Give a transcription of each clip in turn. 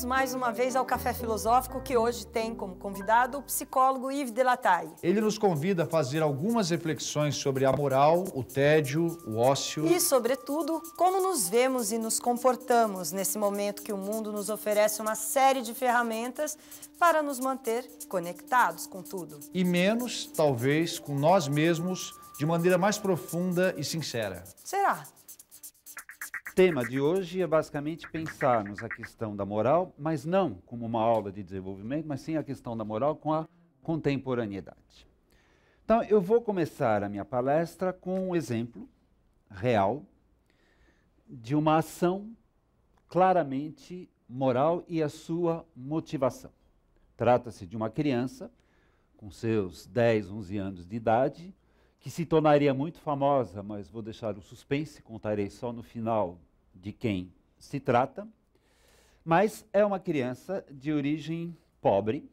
bem-vindos mais uma vez ao Café Filosófico, que hoje tem como convidado o psicólogo Yves Delataille. Ele nos convida a fazer algumas reflexões sobre a moral, o tédio, o ócio. E, sobretudo, como nos vemos e nos comportamos nesse momento que o mundo nos oferece uma série de ferramentas para nos manter conectados com tudo. E menos, talvez, com nós mesmos de maneira mais profunda e sincera. Será? Tema de hoje é basicamente pensarmos a questão da moral, mas não como uma aula de desenvolvimento, mas sim a questão da moral com a contemporaneidade. Então, eu vou começar a minha palestra com um exemplo real de uma ação claramente moral e a sua motivação. Trata-se de uma criança com seus 10, 11 anos de idade, que se tornaria muito famosa, mas vou deixar o suspense, contarei só no final de quem se trata. Mas é uma criança de origem pobre,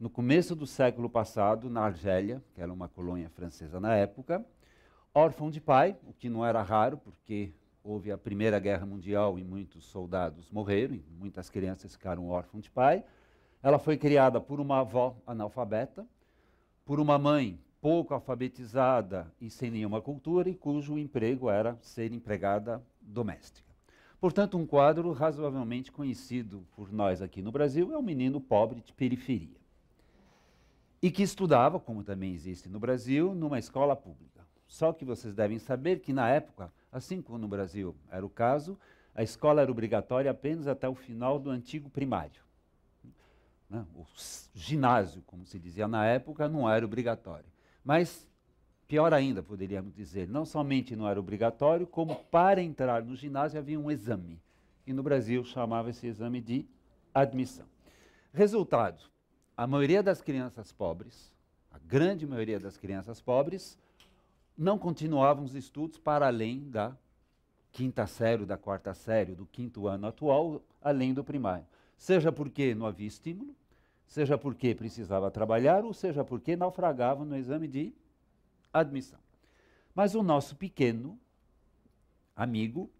no começo do século passado, na Argélia, que era uma colônia francesa na época, órfão de pai, o que não era raro, porque houve a Primeira Guerra Mundial e muitos soldados morreram, e muitas crianças ficaram órfãos de pai. Ela foi criada por uma avó analfabeta, por uma mãe pouco alfabetizada e sem nenhuma cultura, e cujo emprego era ser empregada doméstica. Portanto, um quadro razoavelmente conhecido por nós aqui no Brasil é um menino pobre de periferia. E que estudava, como também existe no Brasil, numa escola pública. Só que vocês devem saber que na época, assim como no Brasil era o caso, a escola era obrigatória apenas até o final do antigo primário. Né? O ginásio, como se dizia na época, não era obrigatório. Mas, pior ainda, poderíamos dizer, não somente não era obrigatório, como para entrar no ginásio havia um exame. E no Brasil chamava esse exame de admissão. Resultado: a maioria das crianças pobres, a grande maioria das crianças pobres, não continuavam os estudos para além da quinta série, da quarta série, do quinto ano atual, além do primário. Seja porque não havia estímulo, seja porque precisava trabalhar, ou seja porque naufragava no exame de admissão. Mas o nosso pequeno amigo,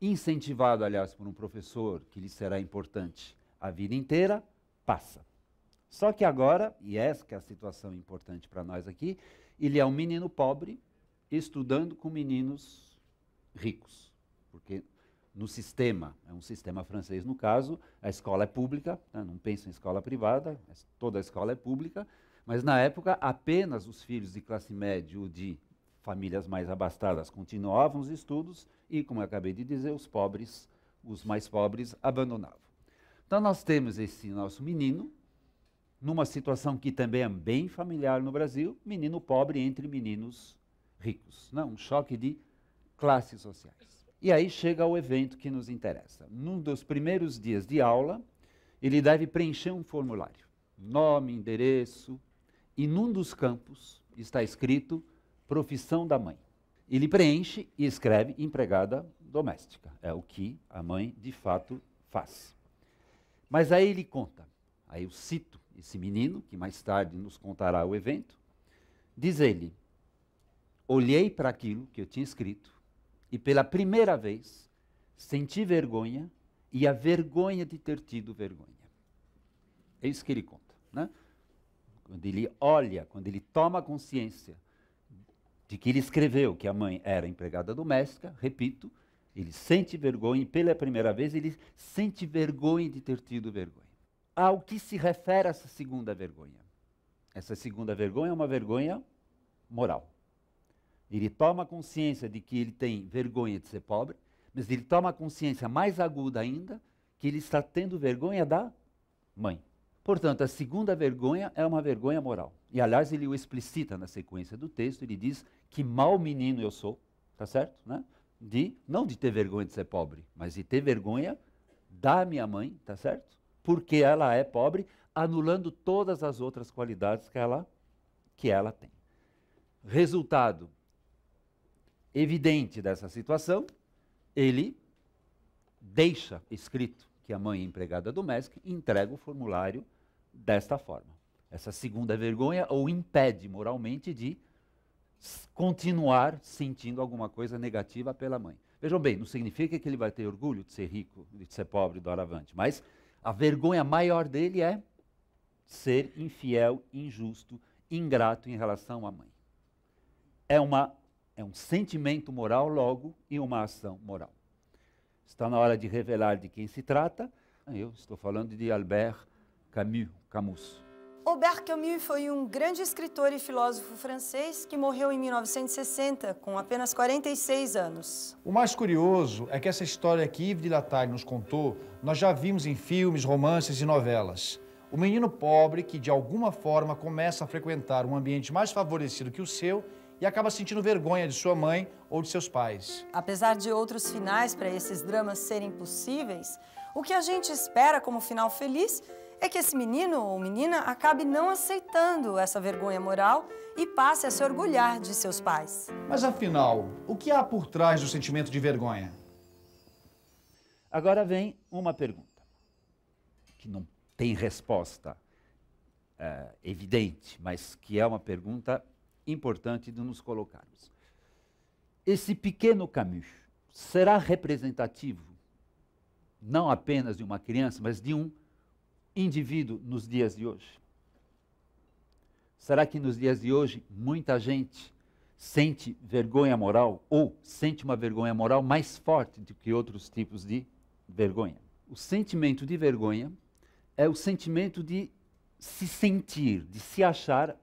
incentivado, aliás, por um professor que lhe será importante a vida inteira, passa. Só que agora, e essa que é a situação importante para nós aqui, ele é um menino pobre estudando com meninos ricos. Porque no sistema, é um sistema francês no caso, a escola é pública, né, não penso em escola privada, toda a escola é pública, mas na época apenas os filhos de classe média ou de famílias mais abastadas continuavam os estudos e, como eu acabei de dizer, os pobres, os mais pobres, abandonavam. Então nós temos esse nosso menino, numa situação que também é bem familiar no Brasil, menino pobre entre meninos ricos, não, um choque de classes sociais. E aí chega o evento que nos interessa. Num dos primeiros dias de aula, ele deve preencher um formulário. Nome, endereço, e num dos campos está escrito profissão da mãe. Ele preenche e escreve empregada doméstica. É o que a mãe de fato faz. Mas aí ele conta, aí eu cito esse menino, que mais tarde nos contará o evento, diz ele: Olhei para aquilo que eu tinha escrito e pela primeira vez senti vergonha e a vergonha de ter tido vergonha. É isso que ele conta. Né? Quando ele olha, quando ele toma consciência de que ele escreveu que a mãe era empregada doméstica, repito, ele sente vergonha e pela primeira vez ele sente vergonha de ter tido vergonha. Ao que se refere essa segunda vergonha? Essa segunda vergonha é uma vergonha moral. Ele toma consciência de que ele tem vergonha de ser pobre, mas ele toma consciência mais aguda ainda que ele está tendo vergonha da mãe. Portanto, a segunda vergonha é uma vergonha moral. E, aliás, ele o explicita na sequência do texto, ele diz que mau menino eu sou, tá certo? Né? De, não de ter vergonha de ser pobre, mas de ter vergonha da minha mãe, tá certo? Porque ela é pobre, anulando todas as outras qualidades que ela, que ela tem. Resultado, evidente dessa situação, ele deixa escrito que a mãe é empregada doméstica entrega o formulário desta forma. Essa segunda vergonha o impede moralmente de continuar sentindo alguma coisa negativa pela mãe. Vejam bem, não significa que ele vai ter orgulho de ser rico, de ser pobre, doravante, mas a vergonha maior dele é ser infiel, injusto, ingrato em relação à mãe. É, uma, é um sentimento moral, logo, e uma ação moral. Está na hora de revelar de quem se trata. Eu estou falando de Albert Camus. Camus. Albert Camus foi um grande escritor e filósofo francês que morreu em 1960, com apenas 46 anos. O mais curioso é que essa história que Yves de Latale nos contou, nós já vimos em filmes, romances e novelas. O menino pobre que, de alguma forma, começa a frequentar um ambiente mais favorecido que o seu e acaba sentindo vergonha de sua mãe ou de seus pais. Apesar de outros finais para esses dramas serem possíveis, o que a gente espera como final feliz é que esse menino ou menina acabe não aceitando essa vergonha moral e passe a se orgulhar de seus pais. Mas afinal, o que há por trás do sentimento de vergonha? Agora vem uma pergunta que não tem resposta é, evidente, mas que é uma pergunta importante de nos colocarmos. Esse pequeno Camus será representativo não apenas de uma criança, mas de um indivíduo nos dias de hoje? Será que nos dias de hoje muita gente sente vergonha moral ou sente uma vergonha moral mais forte do que outros tipos de vergonha? O sentimento de vergonha é o sentimento de se sentir, de se achar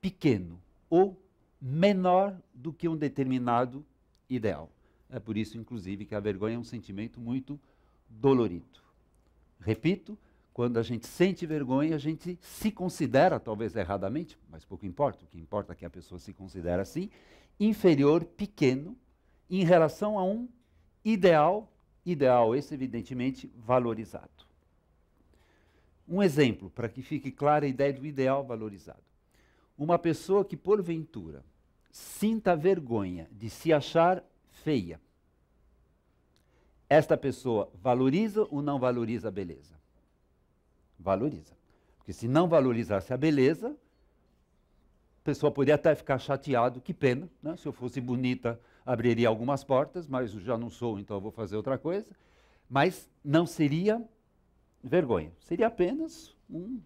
pequeno ou menor do que um determinado ideal. É por isso, inclusive, que a vergonha é um sentimento muito dolorido. Repito, quando a gente sente vergonha, a gente se considera, talvez erradamente, mas pouco importa, o que importa é que a pessoa se considera assim, inferior, pequeno, em relação a um ideal, ideal esse evidentemente valorizado. Um exemplo, para que fique clara a ideia do ideal valorizado. Uma pessoa que, porventura, sinta vergonha de se achar feia, esta pessoa valoriza ou não valoriza a beleza? Valoriza. Porque se não valorizasse a beleza, a pessoa poderia até ficar chateado, que pena, né? se eu fosse bonita, abriria algumas portas, mas eu já não sou, então eu vou fazer outra coisa. Mas não seria vergonha, seria apenas um,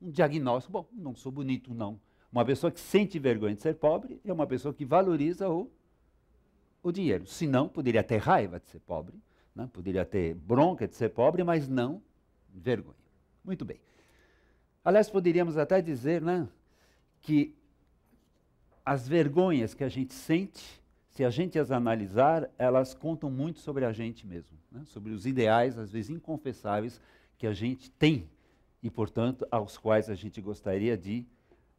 um diagnóstico. Bom, não sou bonito, não. Uma pessoa que sente vergonha de ser pobre é uma pessoa que valoriza o, o dinheiro. Se não, poderia ter raiva de ser pobre, né? poderia ter bronca de ser pobre, mas não vergonha. Muito bem. Aliás, poderíamos até dizer né, que as vergonhas que a gente sente, se a gente as analisar, elas contam muito sobre a gente mesmo, né, sobre os ideais, às vezes inconfessáveis, que a gente tem e, portanto, aos quais a gente gostaria de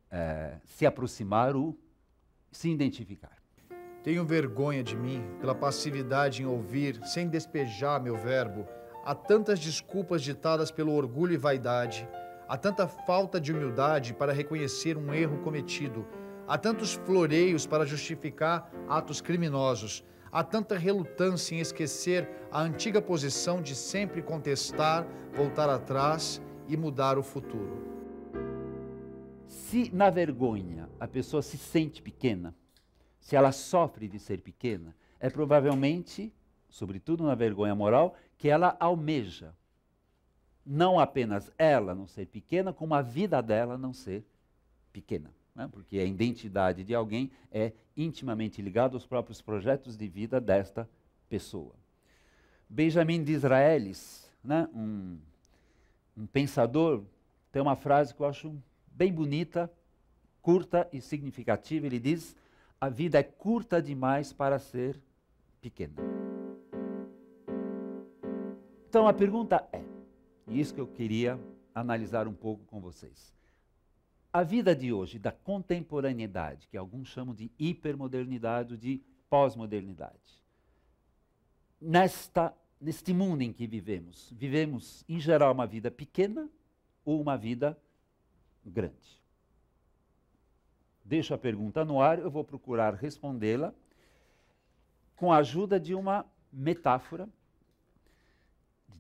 eh, se aproximar ou se identificar. Tenho vergonha de mim pela passividade em ouvir, sem despejar meu verbo Há tantas desculpas ditadas pelo orgulho e vaidade, há tanta falta de humildade para reconhecer um erro cometido, há tantos floreios para justificar atos criminosos, há tanta relutância em esquecer a antiga posição de sempre contestar, voltar atrás e mudar o futuro. Se na vergonha a pessoa se sente pequena, se ela sofre de ser pequena, é provavelmente, sobretudo na vergonha moral, que ela almeja. Não apenas ela não ser pequena, como a vida dela não ser pequena. Né? Porque a identidade de alguém é intimamente ligada aos próprios projetos de vida desta pessoa. Benjamin Disraelis, né? um, um pensador, tem uma frase que eu acho bem bonita, curta e significativa. Ele diz: A vida é curta demais para ser pequena. Então a pergunta é, e isso que eu queria analisar um pouco com vocês. A vida de hoje, da contemporaneidade, que alguns chamam de hipermodernidade ou de pós-modernidade, nesta neste mundo em que vivemos, vivemos em geral uma vida pequena ou uma vida grande? Deixo a pergunta no ar, eu vou procurar respondê-la com a ajuda de uma metáfora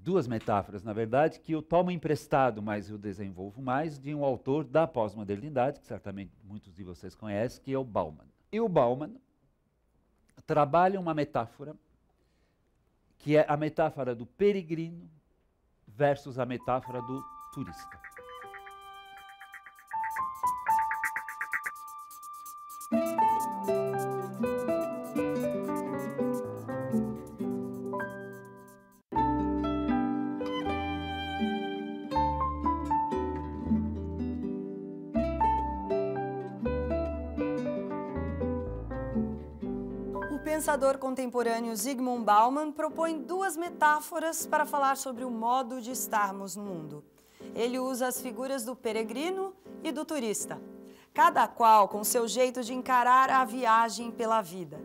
duas metáforas, na verdade, que eu tomo emprestado, mas eu desenvolvo mais, de um autor da pós-modernidade, que certamente muitos de vocês conhecem, que é o Bauman. E o Bauman trabalha uma metáfora que é a metáfora do peregrino versus a metáfora do turista. Contemporâneo Zygmunt Bauman propõe duas metáforas para falar sobre o modo de estarmos no mundo. Ele usa as figuras do peregrino e do turista, cada qual com seu jeito de encarar a viagem pela vida.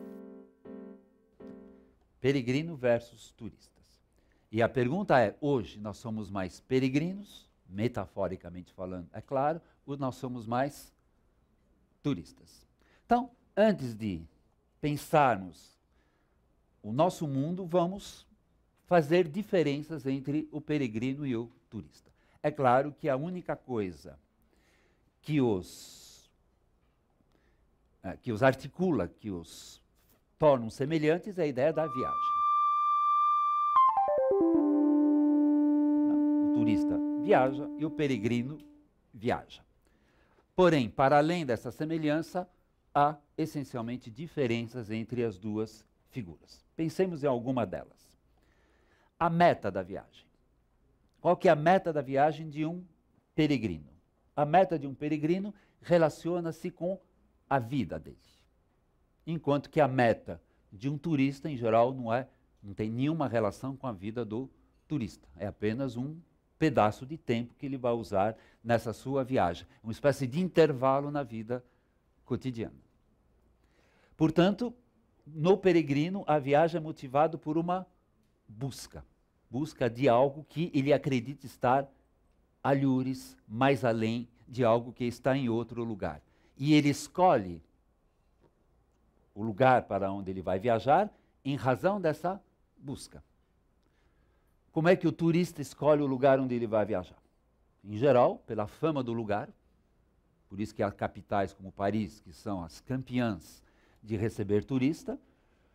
Peregrino versus turistas. E a pergunta é: hoje nós somos mais peregrinos, metaforicamente falando, é claro, ou nós somos mais turistas? Então, antes de pensarmos o nosso mundo, vamos fazer diferenças entre o peregrino e o turista. É claro que a única coisa que os, é, que os articula, que os tornam semelhantes é a ideia da viagem. O turista viaja e o peregrino viaja. Porém, para além dessa semelhança, há essencialmente diferenças entre as duas figuras. Pensemos em alguma delas. A meta da viagem. Qual que é a meta da viagem de um peregrino? A meta de um peregrino relaciona-se com a vida dele. Enquanto que a meta de um turista, em geral, não, é, não tem nenhuma relação com a vida do turista. É apenas um pedaço de tempo que ele vai usar nessa sua viagem. Uma espécie de intervalo na vida cotidiana. Portanto, no peregrino, a viagem é motivada por uma busca busca de algo que ele acredita estar alhures, mais além de algo que está em outro lugar. E ele escolhe o lugar para onde ele vai viajar em razão dessa busca. Como é que o turista escolhe o lugar onde ele vai viajar? Em geral, pela fama do lugar. Por isso que há capitais como Paris, que são as campeãs de receber turista.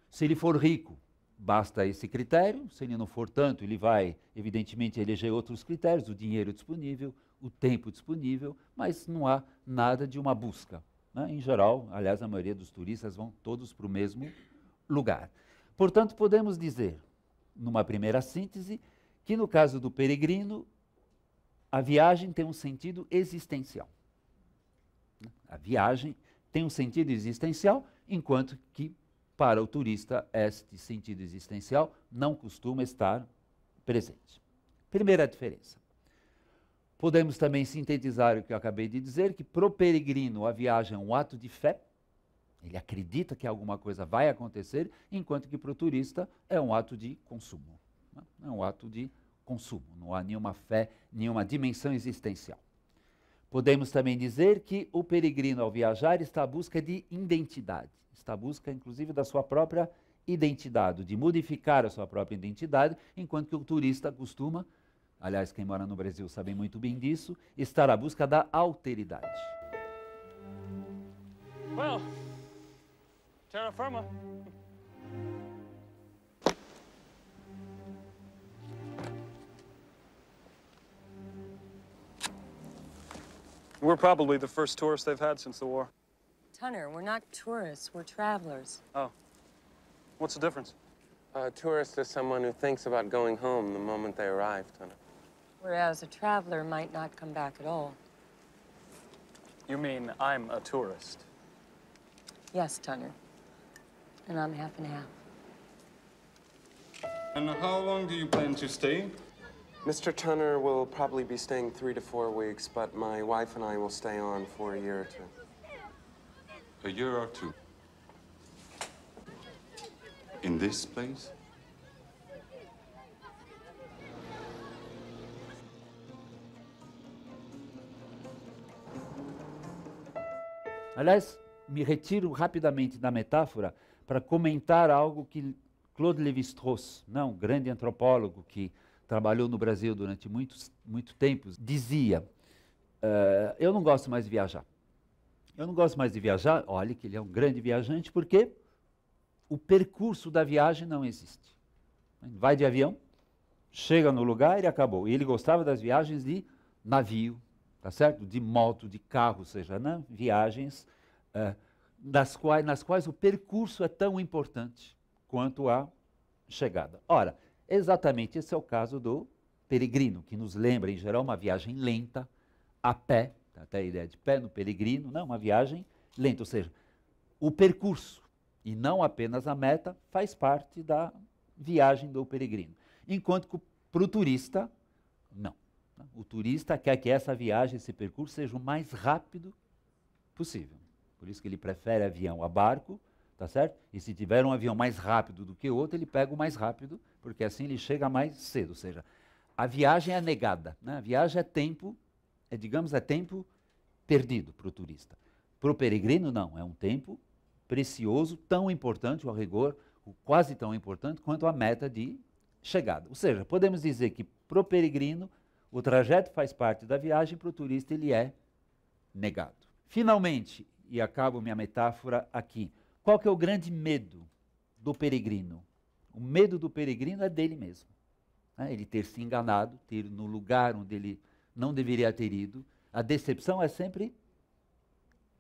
Se ele for rico, basta esse critério. Se ele não for tanto, ele vai, evidentemente, eleger outros critérios: o dinheiro disponível, o tempo disponível, mas não há nada de uma busca. Né? Em geral, aliás, a maioria dos turistas vão todos para o mesmo lugar. Portanto, podemos dizer, numa primeira síntese, que no caso do peregrino, a viagem tem um sentido existencial. A viagem tem um sentido existencial, enquanto que para o turista este sentido existencial não costuma estar presente. Primeira diferença. Podemos também sintetizar o que eu acabei de dizer, que para o peregrino a viagem é um ato de fé, ele acredita que alguma coisa vai acontecer, enquanto que para o turista é um ato de consumo. Né? É um ato de consumo, não há nenhuma fé, nenhuma dimensão existencial. Podemos também dizer que o peregrino, ao viajar, está à busca de identidade, está à busca, inclusive, da sua própria identidade, de modificar a sua própria identidade, enquanto que o turista costuma, aliás, quem mora no Brasil sabe muito bem disso, estar à busca da alteridade. Well, terra firma. We're probably the first tourists they've had since the war. Tunner, we're not tourists, we're travelers. Oh. What's the difference? A tourist is someone who thinks about going home the moment they arrive, Tunner. Whereas a traveler might not come back at all. You mean I'm a tourist? Yes, Tunner. And I'm half and half. And how long do you plan to stay? Mr. Tunner will probably be staying three to four weeks, but my wife and I will stay on for a year or two. A year or two? In this place? Aliás, me retiro rapidamente da metáfora para comentar algo que Claude Lévi-Strauss, não, grande antropólogo que trabalhou no Brasil durante muitos, muito tempo, dizia: uh, Eu não gosto mais de viajar. Eu não gosto mais de viajar. Olhe que ele é um grande viajante, porque o percurso da viagem não existe. Vai de avião, chega no lugar e acabou. E ele gostava das viagens de navio, tá certo? De moto, de carro, ou seja, né? viagens uh, das quais, nas quais o percurso é tão importante quanto a chegada. Ora, exatamente esse é o caso do peregrino, que nos lembra, em geral, uma viagem lenta, a pé, até a ideia de pé no peregrino, não, uma viagem lenta, ou seja, o percurso e não apenas a meta faz parte da viagem do peregrino. Enquanto que para o turista, não. O turista quer que essa viagem, esse percurso, seja o mais rápido possível. Por isso que ele prefere avião a barco, tá certo? E se tiver um avião mais rápido do que outro, ele pega o mais rápido, porque assim ele chega mais cedo. Ou seja, a viagem é negada. Né? A viagem é tempo, é, digamos, é tempo perdido para o turista. Para o peregrino, não. É um tempo precioso, tão importante, ao rigor, quase tão importante quanto a meta de chegada. Ou seja, podemos dizer que para o peregrino, o trajeto faz parte da viagem, para o turista ele é negado. Finalmente, e acabo minha metáfora aqui, qual que é o grande medo do peregrino? O medo do peregrino é dele mesmo. Né? Ele ter se enganado, ter no lugar onde ele não deveria ter ido. A decepção é sempre,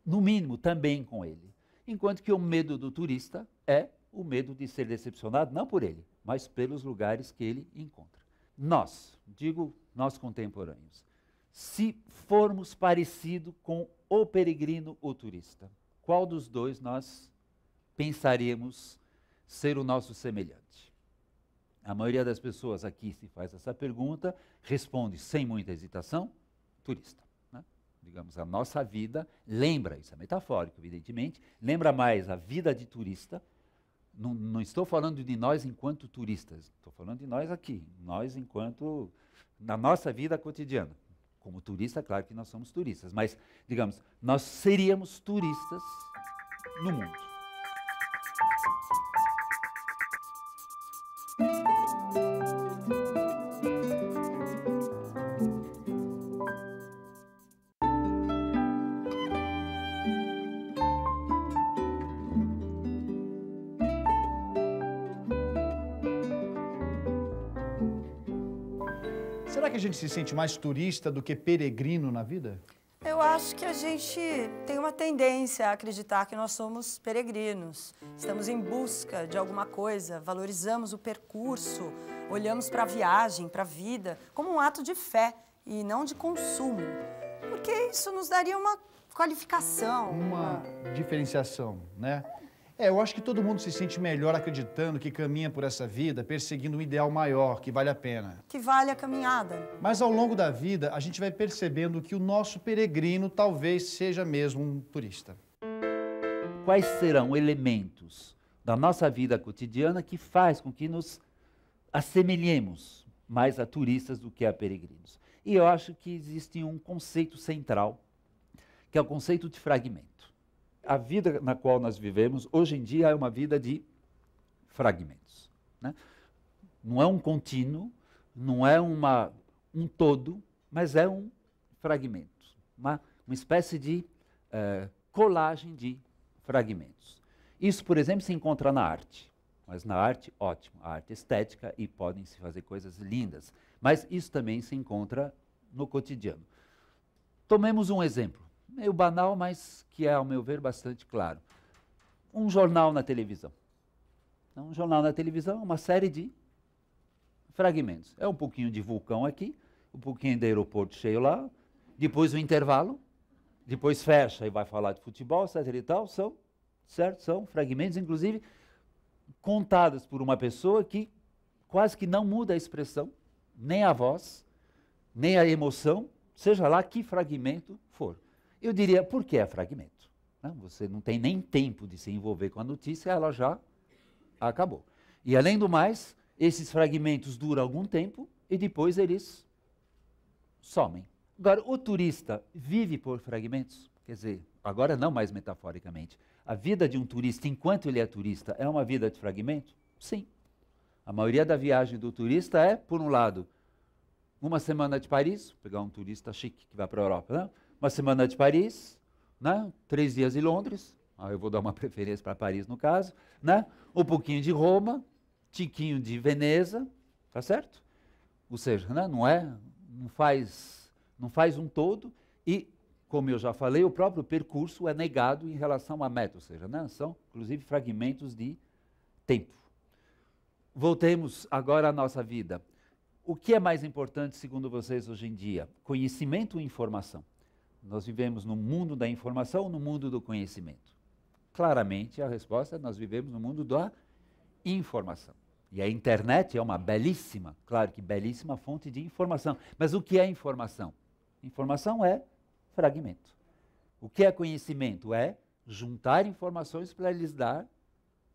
no mínimo, também com ele. Enquanto que o medo do turista é o medo de ser decepcionado, não por ele, mas pelos lugares que ele encontra. Nós, digo nós contemporâneos, se formos parecido com o peregrino ou turista, qual dos dois nós pensaríamos ser o nosso semelhante? A maioria das pessoas aqui se faz essa pergunta, responde sem muita hesitação, turista digamos, a nossa vida lembra, isso é metafórico, evidentemente, lembra mais a vida de turista. Não, não estou falando de nós enquanto turistas, estou falando de nós aqui, nós enquanto na nossa vida cotidiana. Como turista, claro que nós somos turistas, mas, digamos, nós seríamos turistas no mundo. Gente se sente mais turista do que peregrino na vida? Eu acho que a gente tem uma tendência a acreditar que nós somos peregrinos. Estamos em busca de alguma coisa, valorizamos o percurso, olhamos para a viagem, para a vida, como um ato de fé e não de consumo. Porque isso nos daria uma qualificação. Uma diferenciação, né? É, eu acho que todo mundo se sente melhor acreditando que caminha por essa vida perseguindo um ideal maior, que vale a pena. Que vale a caminhada. Mas ao longo da vida, a gente vai percebendo que o nosso peregrino talvez seja mesmo um turista. Quais serão elementos da nossa vida cotidiana que faz com que nos assemelhemos mais a turistas do que a peregrinos? E eu acho que existe um conceito central, que é o conceito de fragmento a vida na qual nós vivemos hoje em dia é uma vida de fragmentos. Né? Não é um contínuo, não é uma, um todo, mas é um fragmento, uma, uma espécie de uh, colagem de fragmentos. Isso, por exemplo, se encontra na arte. Mas na arte, ótimo, a arte estética e podem se fazer coisas lindas. Mas isso também se encontra no cotidiano. Tomemos um exemplo meio banal, mas que é, ao meu ver, bastante claro. Um jornal na televisão. Então, um jornal na televisão é uma série de fragmentos. É um pouquinho de vulcão aqui, um pouquinho de aeroporto cheio lá, depois o intervalo, depois fecha e vai falar de futebol, etc e tal, são, certo? São fragmentos, inclusive, contados por uma pessoa que quase que não muda a expressão, nem a voz, nem a emoção, seja lá que fragmento for. Eu diria, por que é fragmento? Não, você não tem nem tempo de se envolver com a notícia, ela já acabou. E além do mais, esses fragmentos duram algum tempo e depois eles somem. Agora, o turista vive por fragmentos? Quer dizer, agora não mais metaforicamente. A vida de um turista, enquanto ele é turista, é uma vida de fragmento? Sim. A maioria da viagem do turista é, por um lado, uma semana de Paris, pegar um turista chique que vai para a Europa, né? Uma semana de Paris, né? três dias de Londres, ah, eu vou dar uma preferência para Paris no caso, né? um pouquinho de Roma, tiquinho de Veneza, tá certo? Ou seja, né, não é, não faz, não faz um todo e como eu já falei, o próprio percurso é negado em relação à meta, ou seja, né, são inclusive fragmentos de tempo. Voltemos agora à nossa vida. O que é mais importante, segundo vocês, hoje em dia? Conhecimento ou informação? Nós vivemos no mundo da informação ou no mundo do conhecimento? Claramente, a resposta é nós vivemos no mundo da informação. E a internet é uma belíssima, claro que belíssima fonte de informação. Mas o que é informação? Informação é fragmento. O que é conhecimento? É juntar informações para lhes dar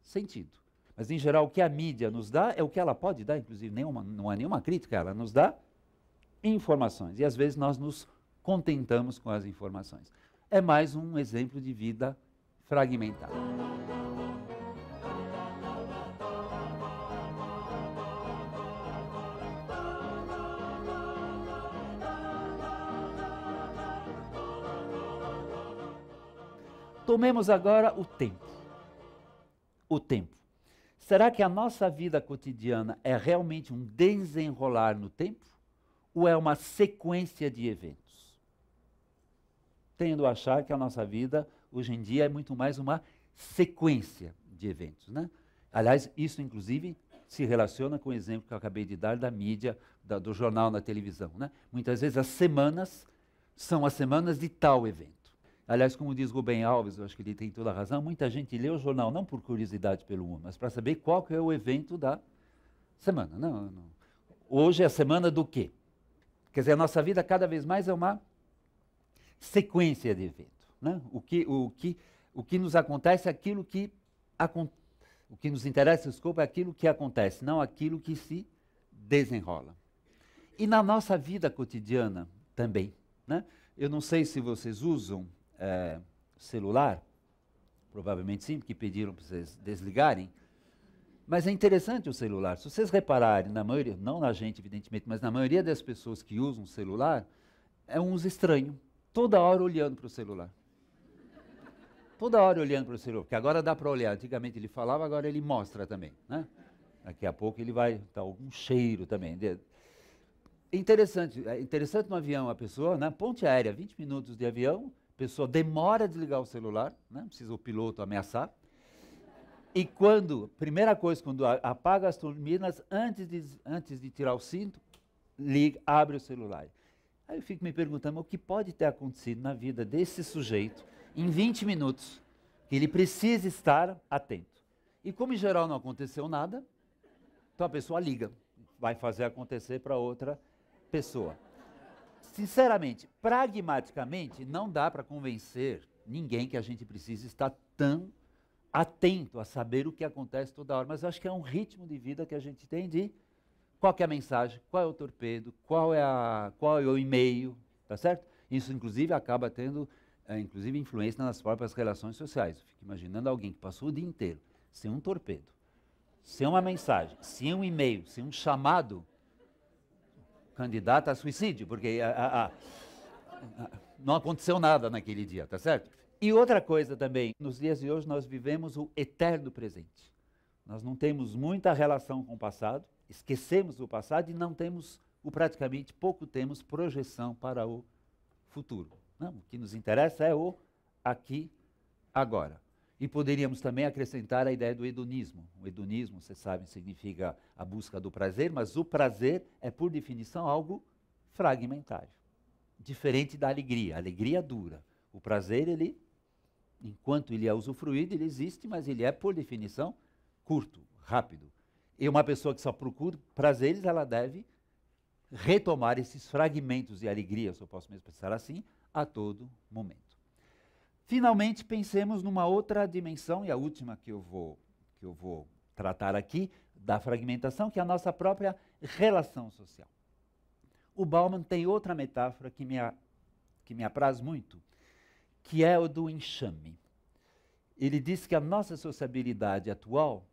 sentido. Mas, em geral, o que a mídia nos dá é o que ela pode dar, inclusive nenhuma, não há nenhuma crítica, ela nos dá informações. E, às vezes, nós nos contentamos com as informações. É mais um exemplo de vida fragmentada. Tomemos agora o tempo. O tempo. Será que a nossa vida cotidiana é realmente um desenrolar no tempo? Ou é uma sequência de eventos? Tendo a achar que a nossa vida, hoje em dia, é muito mais uma sequência de eventos. Né? Aliás, isso, inclusive, se relaciona com o exemplo que eu acabei de dar da mídia, da, do jornal na televisão. Né? Muitas vezes as semanas são as semanas de tal evento. Aliás, como diz Rubem Alves, eu acho que ele tem toda a razão, muita gente lê o jornal não por curiosidade pelo mundo, mas para saber qual é o evento da semana. Não, não. Hoje é a semana do quê? Quer dizer, a nossa vida cada vez mais é uma sequência de eventos. Né? O, que, o, que, o que nos acontece é aquilo que o que nos interessa, desculpa, é aquilo que acontece, não aquilo que se desenrola. E na nossa vida cotidiana também. Né? Eu não sei se vocês usam é, celular, provavelmente sim, porque pediram para vocês desligarem. Mas é interessante o celular. Se vocês repararem, na maioria, não na gente, evidentemente, mas na maioria das pessoas que usam celular, é um uso estranho. Toda hora olhando para o celular. Toda hora olhando para o celular. Porque agora dá para olhar. Antigamente ele falava, agora ele mostra também. Né? Daqui a pouco ele vai dar algum cheiro também. Interessante, é interessante no avião a pessoa, né? ponte aérea, 20 minutos de avião, pessoa demora a desligar o celular, né? precisa o piloto ameaçar. E quando, primeira coisa, quando apaga as turbinas, antes de, antes de tirar o cinto, liga, abre o celular. Aí eu fico me perguntando o que pode ter acontecido na vida desse sujeito em 20 minutos, que ele precisa estar atento. E como em geral não aconteceu nada, então a pessoa liga, vai fazer acontecer para outra pessoa sinceramente, pragmaticamente, não dá para convencer ninguém que a gente precisa estar tão atento a saber o que acontece toda hora. Mas acho que é um ritmo de vida que a gente tem de qual é a mensagem, qual é o torpedo, qual é, a, qual é o e-mail, tá certo? Isso, inclusive, acaba tendo, é, inclusive, influência nas próprias relações sociais. Eu fico imaginando alguém que passou o dia inteiro sem um torpedo, sem uma mensagem, sem um e-mail, sem um chamado, candidata a suicídio, porque a, a, a, não aconteceu nada naquele dia, tá certo? E outra coisa também, nos dias de hoje nós vivemos o eterno presente. Nós não temos muita relação com o passado, esquecemos o passado e não temos, o praticamente pouco temos projeção para o futuro. Não, o que nos interessa é o aqui, agora. E poderíamos também acrescentar a ideia do hedonismo. O hedonismo, você sabe, significa a busca do prazer, mas o prazer é, por definição, algo fragmentário. Diferente da alegria. A alegria dura. O prazer, ele, enquanto ele é usufruído, ele existe, mas ele é, por definição, curto, rápido. E uma pessoa que só procura prazeres, ela deve retomar esses fragmentos de alegria, se eu posso mesmo pensar assim, a todo momento. Finalmente, pensemos numa outra dimensão, e a última que eu vou, que eu vou tratar aqui, da fragmentação, que é a nossa própria relação social. O Bauman tem outra metáfora que me, a, que me apraz muito, que é o do enxame. Ele diz que a nossa sociabilidade atual,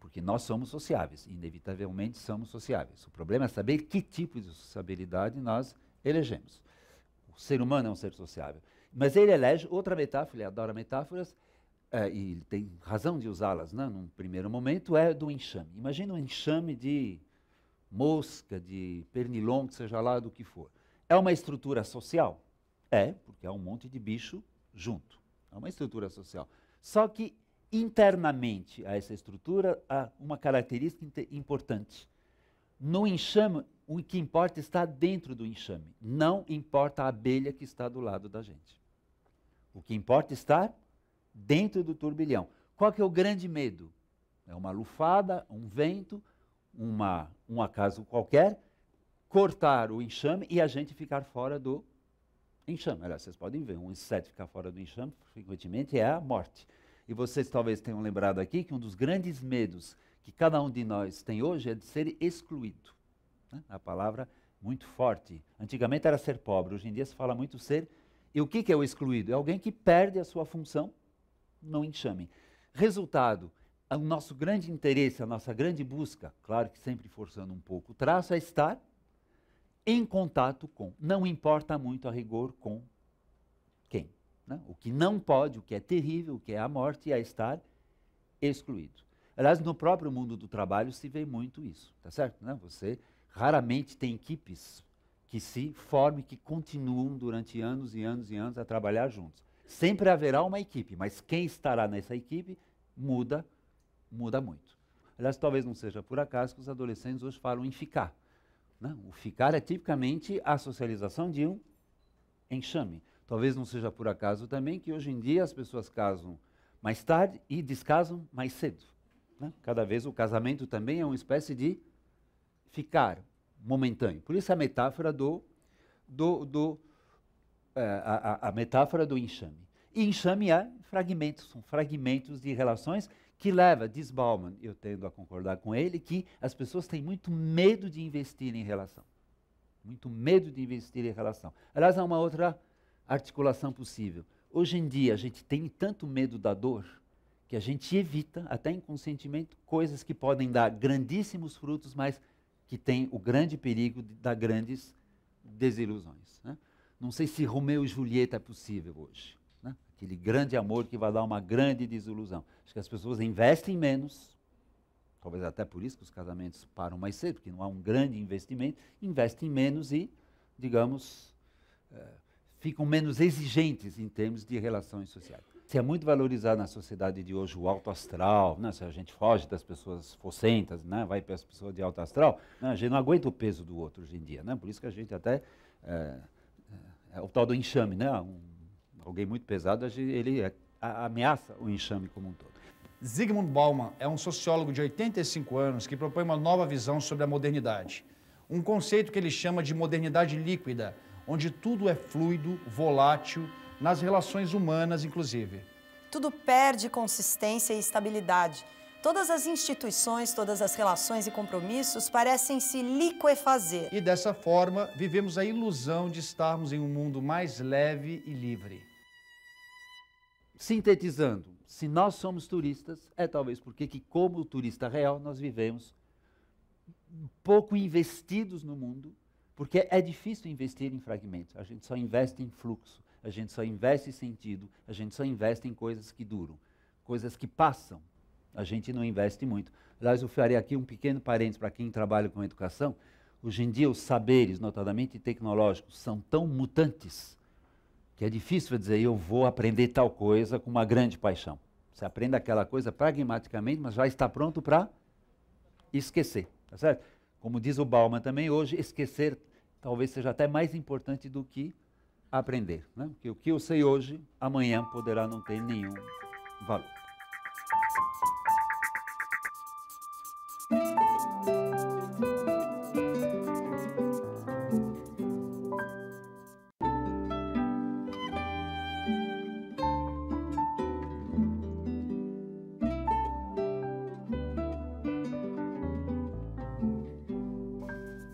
porque nós somos sociáveis, inevitavelmente somos sociáveis. O problema é saber que tipo de sociabilidade nós elegemos. O ser humano é um ser sociável. Mas ele elege outra metáfora, ele adora metáforas, é, e ele tem razão de usá-las né, num primeiro momento, é do enxame. Imagina um enxame de mosca, de pernilongo, seja lá do que for. É uma estrutura social? É, porque é um monte de bicho junto. É uma estrutura social. Só que internamente a essa estrutura há uma característica importante. No enxame, o que importa está dentro do enxame, não importa a abelha que está do lado da gente. O que importa está dentro do turbilhão. Qual que é o grande medo? É uma lufada, um vento, uma, um acaso qualquer, cortar o enxame e a gente ficar fora do enxame. Aliás, vocês podem ver, um inseto ficar fora do enxame, frequentemente, é a morte. E vocês talvez tenham lembrado aqui que um dos grandes medos que cada um de nós tem hoje é de ser excluído. Né? A palavra muito forte. Antigamente era ser pobre, hoje em dia se fala muito ser. E o que, que é o excluído? É alguém que perde a sua função no enxame. Resultado, o nosso grande interesse, a nossa grande busca, claro que sempre forçando um pouco o traço, é estar em contato com. Não importa muito a rigor com quem. Né? O que não pode, o que é terrível, o que é a morte, é estar excluído. Aliás, no próprio mundo do trabalho se vê muito isso, tá certo? Né? Você raramente tem equipes que se formem, que continuam durante anos e anos e anos a trabalhar juntos. Sempre haverá uma equipe, mas quem estará nessa equipe muda, muda muito. Aliás, talvez não seja por acaso que os adolescentes hoje falam em ficar. Né? O ficar é tipicamente a socialização de um enxame. Talvez não seja por acaso também que hoje em dia as pessoas casam mais tarde e descasam mais cedo. Né? Cada vez o casamento também é uma espécie de ficar momentâneo. Por isso a metáfora do, do, do é, a, a, metáfora do enxame. E enxame é fragmentos, são fragmentos de relações que leva, diz Bauman, eu tendo a concordar com ele, que as pessoas têm muito medo de investir em relação. Muito medo de investir em relação. Aliás, há uma outra articulação possível. Hoje em dia, a gente tem tanto medo da dor que a gente evita, até inconscientemente, coisas que podem dar grandíssimos frutos, mas que têm o grande perigo de dar grandes desilusões. Né? Não sei se Romeu e Julieta é possível hoje. Né? Aquele grande amor que vai dar uma grande desilusão. Acho que as pessoas investem menos, talvez até por isso que os casamentos param mais cedo, porque não há um grande investimento, investem menos e, digamos, é, ficam menos exigentes em termos de relações sociais. Se é muito valorizado na sociedade de hoje o alto astral, né? se a gente foge das pessoas focentas, né? vai para as pessoas de alto astral, né? a gente não aguenta o peso do outro hoje em dia. Né? Por isso que a gente até é, é o tal do enxame, né? Um, alguém muito pesado, ele é, a, ameaça o enxame como um todo. Zygmunt Bauman é um sociólogo de 85 anos que propõe uma nova visão sobre a modernidade. Um conceito que ele chama de modernidade líquida, onde tudo é fluido, volátil, nas relações humanas, inclusive. Tudo perde consistência e estabilidade. Todas as instituições, todas as relações e compromissos parecem se liquefazer. E dessa forma, vivemos a ilusão de estarmos em um mundo mais leve e livre. Sintetizando, se nós somos turistas, é talvez porque que como turista real nós vivemos pouco investidos no mundo, porque é difícil investir em fragmentos. A gente só investe em fluxo, a gente só investe em sentido, a gente só investe em coisas que duram, coisas que passam, a gente não investe muito. Aliás, eu farei aqui um pequeno parênteses para quem trabalha com educação. Hoje em dia, os saberes, notadamente tecnológicos, são tão mutantes que é difícil dizer eu vou aprender tal coisa com uma grande paixão. Você aprende aquela coisa pragmaticamente, mas já está pronto para esquecer, tá certo? Como diz o Bauman também, hoje esquecer talvez seja até mais importante do que aprender, né? Porque o que eu sei hoje, amanhã poderá não ter nenhum valor.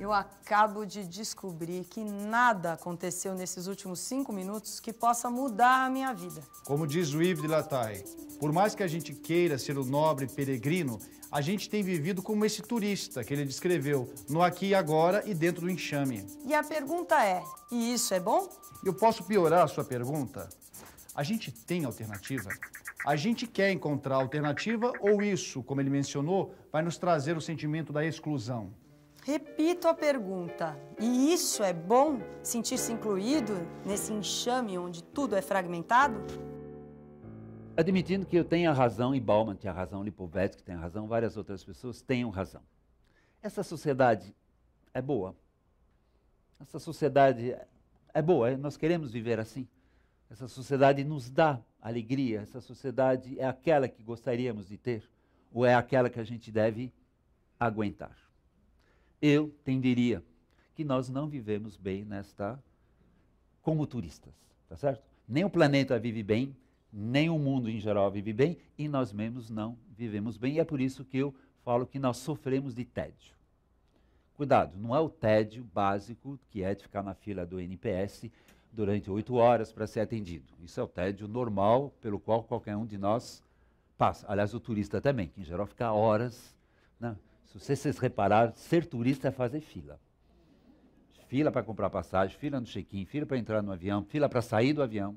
Eu acabo de descobrir que nada aconteceu nesses últimos cinco minutos que possa mudar a minha vida. Como diz o Yves de Lataille, por mais que a gente queira ser o nobre peregrino, a gente tem vivido como esse turista que ele descreveu, no aqui e agora e dentro do enxame. E a pergunta é: e isso é bom? Eu posso piorar a sua pergunta? A gente tem alternativa? A gente quer encontrar alternativa ou isso, como ele mencionou, vai nos trazer o sentimento da exclusão? Repito a pergunta. E isso é bom? Sentir-se incluído nesse enxame onde tudo é fragmentado? Admitindo que eu tenha razão e Bauman tinha razão, Lipovetsky tem razão, várias outras pessoas tenham razão. Essa sociedade é boa. Essa sociedade é boa, nós queremos viver assim. Essa sociedade nos dá alegria, essa sociedade é aquela que gostaríamos de ter ou é aquela que a gente deve aguentar? Eu tenderia que nós não vivemos bem nesta como turistas, tá certo? Nem o planeta vive bem, nem o mundo em geral vive bem e nós mesmos não vivemos bem. E é por isso que eu falo que nós sofremos de tédio. Cuidado, não é o tédio básico que é de ficar na fila do NPS durante oito horas para ser atendido. Isso é o tédio normal pelo qual qualquer um de nós passa. Aliás, o turista também, que em geral fica horas. Né? Se vocês repararam, ser turista é fazer fila. Fila para comprar passagem, fila no check-in, fila para entrar no avião, fila para sair do avião,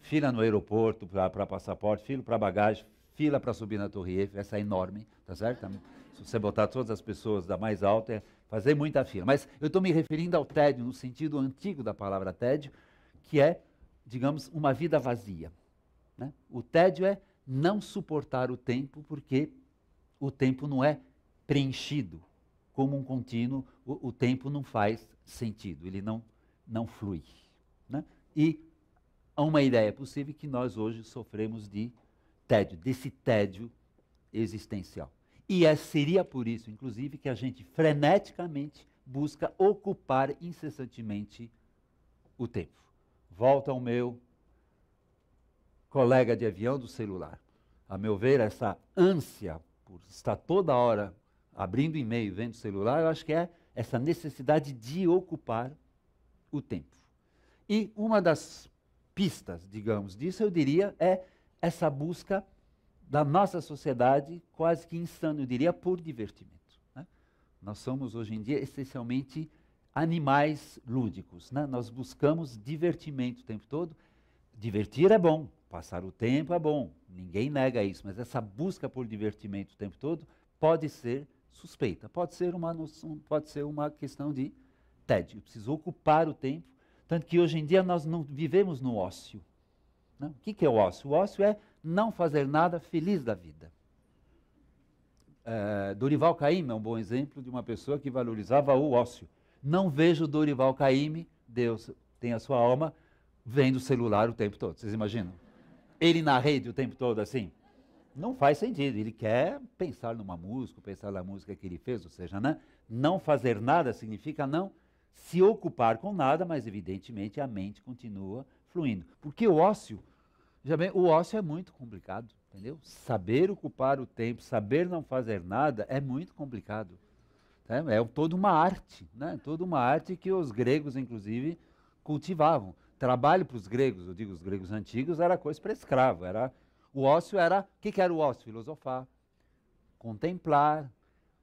fila no aeroporto para passaporte, fila para bagagem, fila para subir na Torre Eiffel, essa é enorme, tá certo? Se você botar todas as pessoas da mais alta, é fazer muita fila. Mas eu estou me referindo ao tédio, no sentido antigo da palavra tédio, que é, digamos, uma vida vazia. Né? O tédio é não suportar o tempo, porque o tempo não é preenchido como um contínuo, o, o tempo não faz sentido, ele não, não flui. Né? E há uma ideia possível que nós hoje sofremos de tédio, desse tédio existencial. E é, seria por isso, inclusive, que a gente freneticamente busca ocupar incessantemente o tempo volta ao meu colega de avião do celular. A meu ver, essa ânsia por estar toda hora abrindo e-mail, vendo celular, eu acho que é essa necessidade de ocupar o tempo. E uma das pistas, digamos, disso, eu diria, é essa busca da nossa sociedade, quase que insana, eu diria, por divertimento. Né? Nós somos, hoje em dia, essencialmente animais lúdicos. Né? Nós buscamos divertimento o tempo todo. Divertir é bom, passar o tempo é bom, ninguém nega isso, mas essa busca por divertimento o tempo todo pode ser suspeita, pode ser uma, noção, pode ser uma questão de tédio. Preciso ocupar o tempo, tanto que hoje em dia nós não vivemos no ócio. Né? O que, que é o ócio? O ócio é não fazer nada feliz da vida. É, Dorival Caymmi é um bom exemplo de uma pessoa que valorizava o ócio. Não vejo Dorival Caymmi, Deus tem a sua alma, vendo o celular o tempo todo. Vocês imaginam? Ele na rede o tempo todo assim? Não faz sentido. Ele quer pensar numa música, pensar na música que ele fez, ou seja, né? não fazer nada significa não se ocupar com nada, mas evidentemente a mente continua fluindo. Porque o ócio, já bem, o ócio é muito complicado, entendeu? Saber ocupar o tempo, saber não fazer nada é muito complicado. É, é toda uma arte, né? toda uma arte que os gregos, inclusive, cultivavam. Trabalho para os gregos, eu digo os gregos antigos, era coisa para escravo. Era, o ócio era, o que, que era o ócio? Filosofar, contemplar,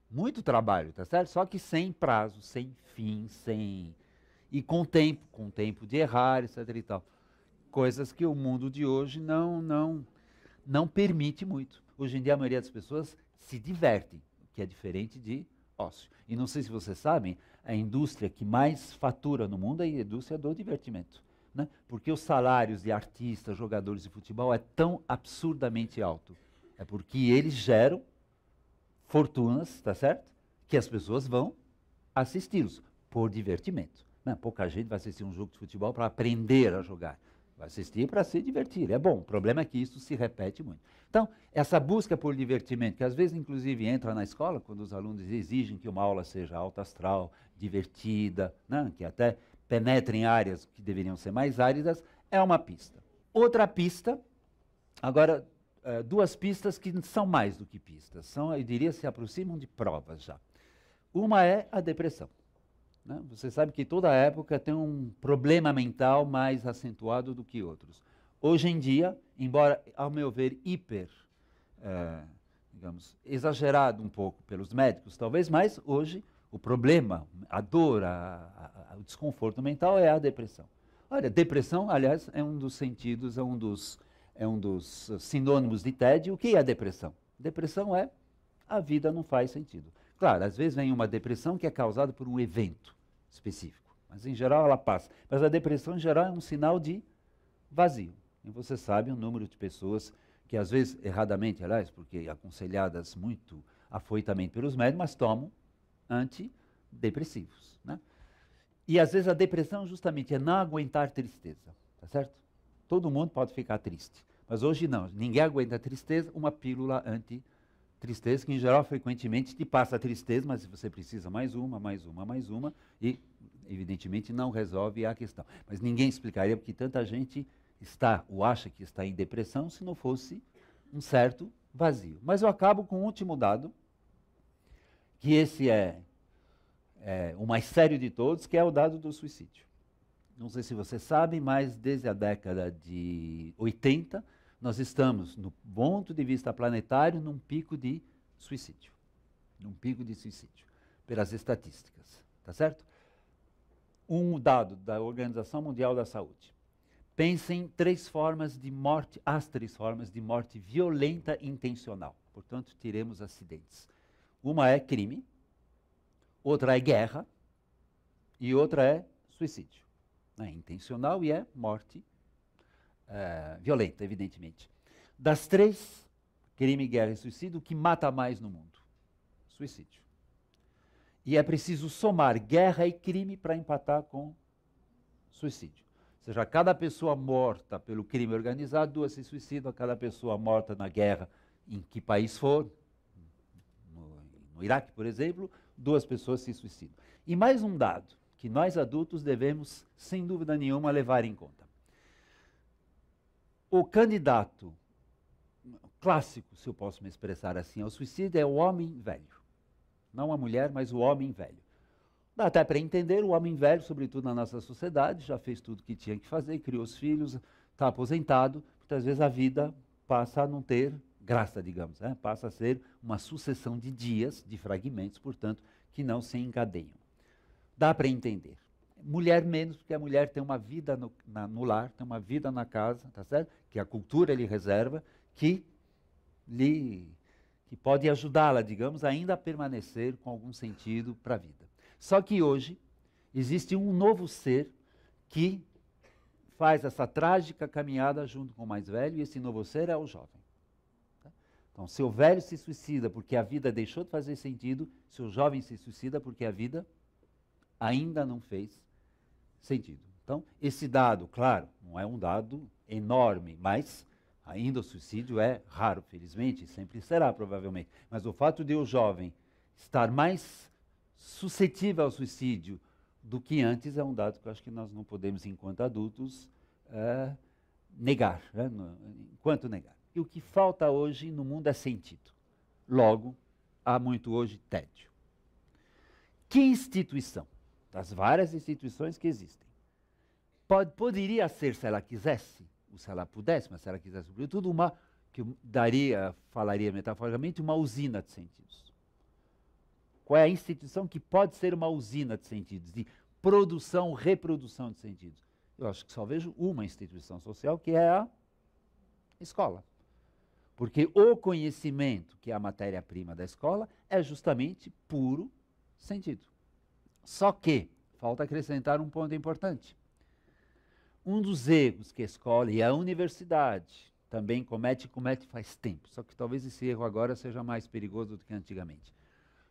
muito trabalho, tá certo? Só que sem prazo, sem fim, sem e com tempo, com tempo de errar, etc e tal. Coisas que o mundo de hoje não não não permite muito. Hoje em dia a maioria das pessoas se divertem, o que é diferente de ócio. E não sei se vocês sabem, a indústria que mais fatura no mundo é a indústria do divertimento. Né? Porque os salários de artistas, jogadores de futebol é tão absurdamente alto. É porque eles geram fortunas, tá certo? Que as pessoas vão assisti-los por divertimento. Né? Pouca gente vai assistir um jogo de futebol para aprender a jogar. Vai assistir para se divertir. É bom. O problema é que isso se repete muito. Então, essa busca por divertimento, que às vezes, inclusive, entra na escola, quando os alunos exigem que uma aula seja alta astral, divertida, né? que até penetre em áreas que deveriam ser mais áridas, é uma pista. Outra pista, agora, é, duas pistas que são mais do que pistas, são, eu diria, se aproximam de provas já. Uma é a depressão. Né? Você sabe que toda época tem um problema mental mais acentuado do que outros. Hoje em dia, embora, ao meu ver, hiper, é, digamos, exagerado um pouco pelos médicos, talvez, mas hoje o problema, a dor, a, a, o desconforto mental é a depressão. Olha, depressão, aliás, é um dos sentidos, é um dos é um dos sinônimos de tédio. O que é a depressão? Depressão é a vida não faz sentido. Claro, às vezes vem uma depressão que é causada por um evento específico, mas em geral ela passa. Mas a depressão em geral é um sinal de vazio. E você sabe o número de pessoas que às vezes, erradamente, aliás, porque aconselhadas muito afoitamente pelos médicos, mas tomam antidepressivos. Né? E às vezes a depressão justamente é não aguentar tristeza, tá certo? Todo mundo pode ficar triste, mas hoje não, ninguém aguenta tristeza, uma pílula anti-tristeza, que em geral frequentemente te passa tristeza, mas você precisa mais uma, mais uma, mais uma, e evidentemente não resolve a questão. Mas ninguém explicaria porque tanta gente está ou acha que está em depressão se não fosse um certo vazio. Mas eu acabo com o último dado, que esse é, é, o mais sério de todos, que é o dado do suicídio. Não sei se você sabe, mas desde a década de 80, nós estamos, no ponto de vista planetário, num pico de suicídio. Num pico de suicídio, pelas estatísticas. Tá certo? Um dado da Organização Mundial da Saúde. Pense em três formas de morte, as três formas de morte violenta intencional. Portanto, teremos acidentes. Uma é crime, outra é guerra e outra é suicídio. É intencional e é morte é, violenta, evidentemente. Das três, crime, guerra e suicídio, o que mata mais no mundo? Suicídio. E é preciso somar guerra e crime para empatar com suicídio seja, cada pessoa morta pelo crime organizado, duas se suicidam, cada pessoa morta na guerra, em que país for, no, Iraque, por exemplo, duas pessoas se suicidam. E mais um dado que nós adultos devemos, sem dúvida nenhuma, levar em conta. O candidato clássico, se eu posso me expressar assim, ao suicídio é o homem velho. Não a mulher, mas o homem velho. Dá até para entender, o homem velho, sobretudo na nossa sociedade, já fez tudo que tinha que fazer, criou os filhos, está aposentado, muitas vezes a vida passa a não ter graça, digamos, né? passa a ser uma sucessão de dias, de fragmentos, portanto, que não se encadeiam. Dá para entender. Mulher menos, porque a mulher tem uma vida no, na, no lar, tem uma vida na casa, tá certo? Que a cultura lhe reserva, que lhe que pode ajudá-la, digamos, ainda a permanecer com algum sentido para a vida. Só que hoje existe um novo ser que faz essa trágica caminhada junto com o mais velho, e esse novo ser é o jovem. Então, se o velho se suicida porque a vida deixou de fazer sentido, se o jovem se suicida porque a vida ainda não fez sentido. Então, esse dado, claro, não é um dado enorme, mas ainda o suicídio é raro, felizmente, sempre será, provavelmente. Mas o fato de o jovem estar mais suscetível ao suicídio do que antes é um dado que eu acho que nós não podemos, enquanto adultos, é, negar, né? enquanto negar. E o que falta hoje no mundo é sentido. Logo, há muito hoje tédio. Que instituição, das várias instituições que existem, pode, poderia ser, se ela quisesse, ou se ela pudesse, mas se ela quisesse, sobretudo, uma que daria, falaria metaforicamente, uma usina de sentidos qual é a instituição que pode ser uma usina de sentidos, de produção, reprodução de sentidos? Eu acho que só vejo uma instituição social, que é a escola. Porque o conhecimento, que é a matéria-prima da escola, é justamente puro sentido. Só que falta acrescentar um ponto importante. Um dos erros que a escola e a universidade também comete, e comete faz tempo, só que talvez esse erro agora seja mais perigoso do que antigamente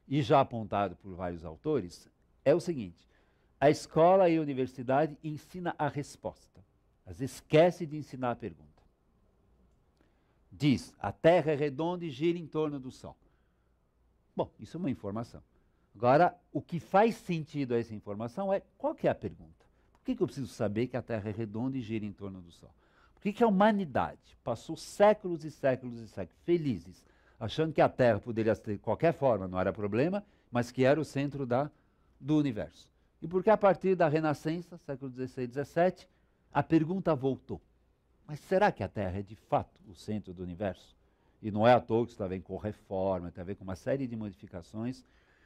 e já apontado por vários autores, é o seguinte: a escola e a universidade ensina a resposta, mas esquece de ensinar a pergunta. Diz: a Terra é redonda e gira em torno do Sol. Bom, isso é uma informação. Agora, o que faz sentido a essa informação é qual que é a pergunta? Por que, que eu preciso saber que a Terra é redonda e gira em torno do Sol? Por que, que a humanidade passou séculos e séculos e séculos felizes achando que a Terra poderia de qualquer forma, não era problema, mas que era o centro da, do universo. E porque a partir da Renascença, século XVI e XVII, a pergunta voltou. Mas será que a Terra é de fato o centro do universo? E não é à toa que a ver com reforma, a ver com uma série de modificações.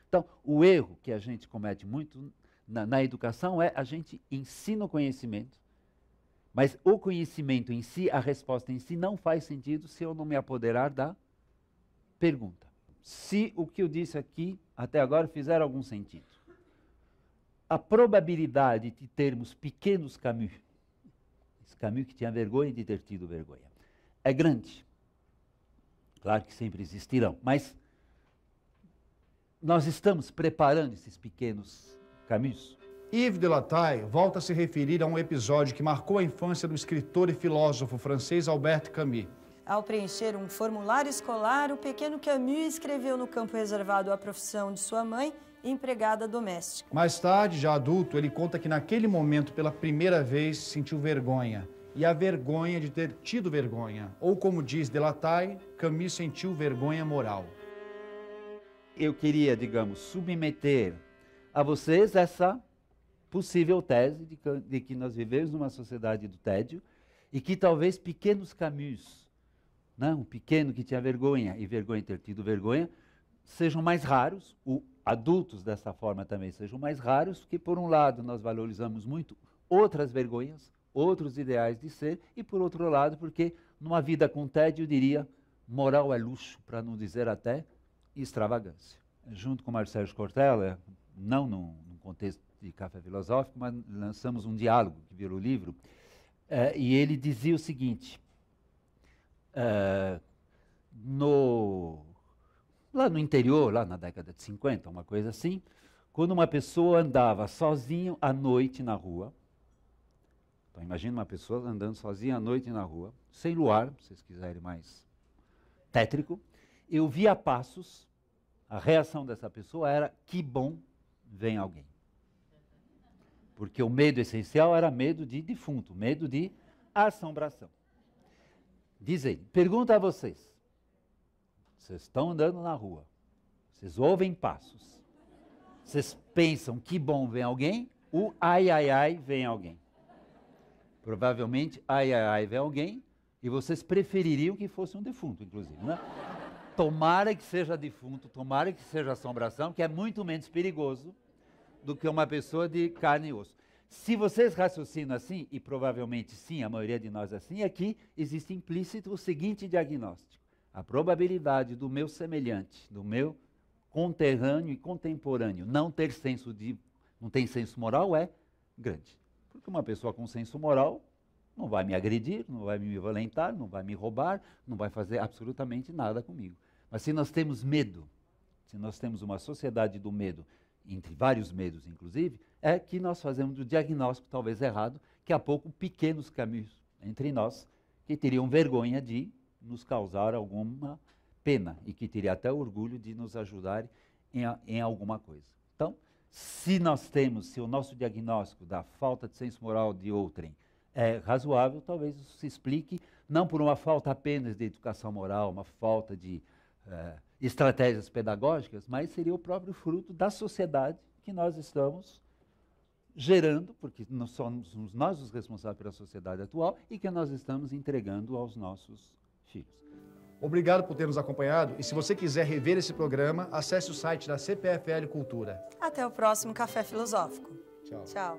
Então, o erro que a gente comete muito na, na educação é a gente ensina o conhecimento, Mas o conhecimento em si, a resposta em si, não faz sentido se eu não me apoderar da pergunta. Se o que eu disse aqui até agora fizer algum sentido. A probabilidade de termos pequenos Camus, esse Camus que tinha vergonha de ter tido vergonha, é grande. Claro que sempre existirão, mas nós estamos preparando esses pequenos Camus. Yves Delataille volta a se referir a um episódio que marcou a infância do escritor e filósofo francês Albert Camus. Ao preencher um formulário escolar, o pequeno Camus escreveu no campo reservado à profissão de sua mãe, empregada doméstica. Mais tarde, já adulto, ele conta que naquele momento, pela primeira vez, sentiu vergonha. E a vergonha de ter tido vergonha. Ou como diz Delataille, Camus sentiu vergonha moral. Eu queria, digamos, submeter a vocês essa possível tese de que, de que nós vivemos numa sociedade do tédio e que talvez pequenos Camus, né, um pequeno que tinha vergonha e vergonha de ter tido vergonha, sejam mais raros, o, adultos dessa forma também sejam mais raros, porque por um lado nós valorizamos muito outras vergonhas, outros ideais de ser, e por outro lado, porque numa vida com tédio, eu diria, moral é luxo, para não dizer até extravagância. Junto com Marcelo Cortella, não num, num contexto de café filosófico, mas lançamos um diálogo que virou livro, eh, e ele dizia o seguinte, eh, no, lá no interior, lá na década de 50, uma coisa assim, quando uma pessoa andava sozinho à noite na rua, então imagina uma pessoa andando sozinha à noite na rua, sem luar, se vocês quiserem mais tétrico, eu via passos, a reação dessa pessoa era, que bom, vem alguém. Porque o medo essencial era medo de defunto, medo de assombração. Diz ele, pergunta a vocês. Vocês estão andando na rua, vocês ouvem passos, vocês pensam que bom vem alguém, o ai ai ai vem alguém. Provavelmente ai ai ai vem alguém e vocês prefeririam que fosse um defunto, inclusive, né? Tomara que seja defunto, tomara que seja assombração, que é muito menos perigoso do que uma pessoa de carne e osso. Se vocês raciocinam assim, e provavelmente sim, a maioria de nós é assim, aqui existe implícito o seguinte diagnóstico: a probabilidade do meu semelhante, do meu conterrâneo e contemporâneo não ter senso de, não tem senso moral é grande. Porque uma pessoa com senso moral não vai me agredir, não vai me violentar, não vai me roubar, não vai fazer absolutamente nada comigo. Mas se nós temos medo, se nós temos uma sociedade do medo, entre vários medos, inclusive, é que nós fazemos o diagnóstico talvez errado, que há pouco pequenos caminhos entre nós que teriam vergonha de nos causar alguma pena e que teria até orgulho de nos ajudar em, em alguma coisa. Então, se nós temos, se o nosso diagnóstico da falta de senso moral de outrem é razoável, talvez isso se explique não por uma falta apenas de educação moral, uma falta de uh, estratégias pedagógicas, mas seria o próprio fruto da sociedade que nós estamos gerando, porque nós somos nós os responsáveis pela sociedade atual e que nós estamos entregando aos nossos filhos. Obrigado por ter nos acompanhado e se você quiser rever esse programa, acesse o site da CPFL Cultura. Até o próximo Café Filosófico. Tchau. Tchau.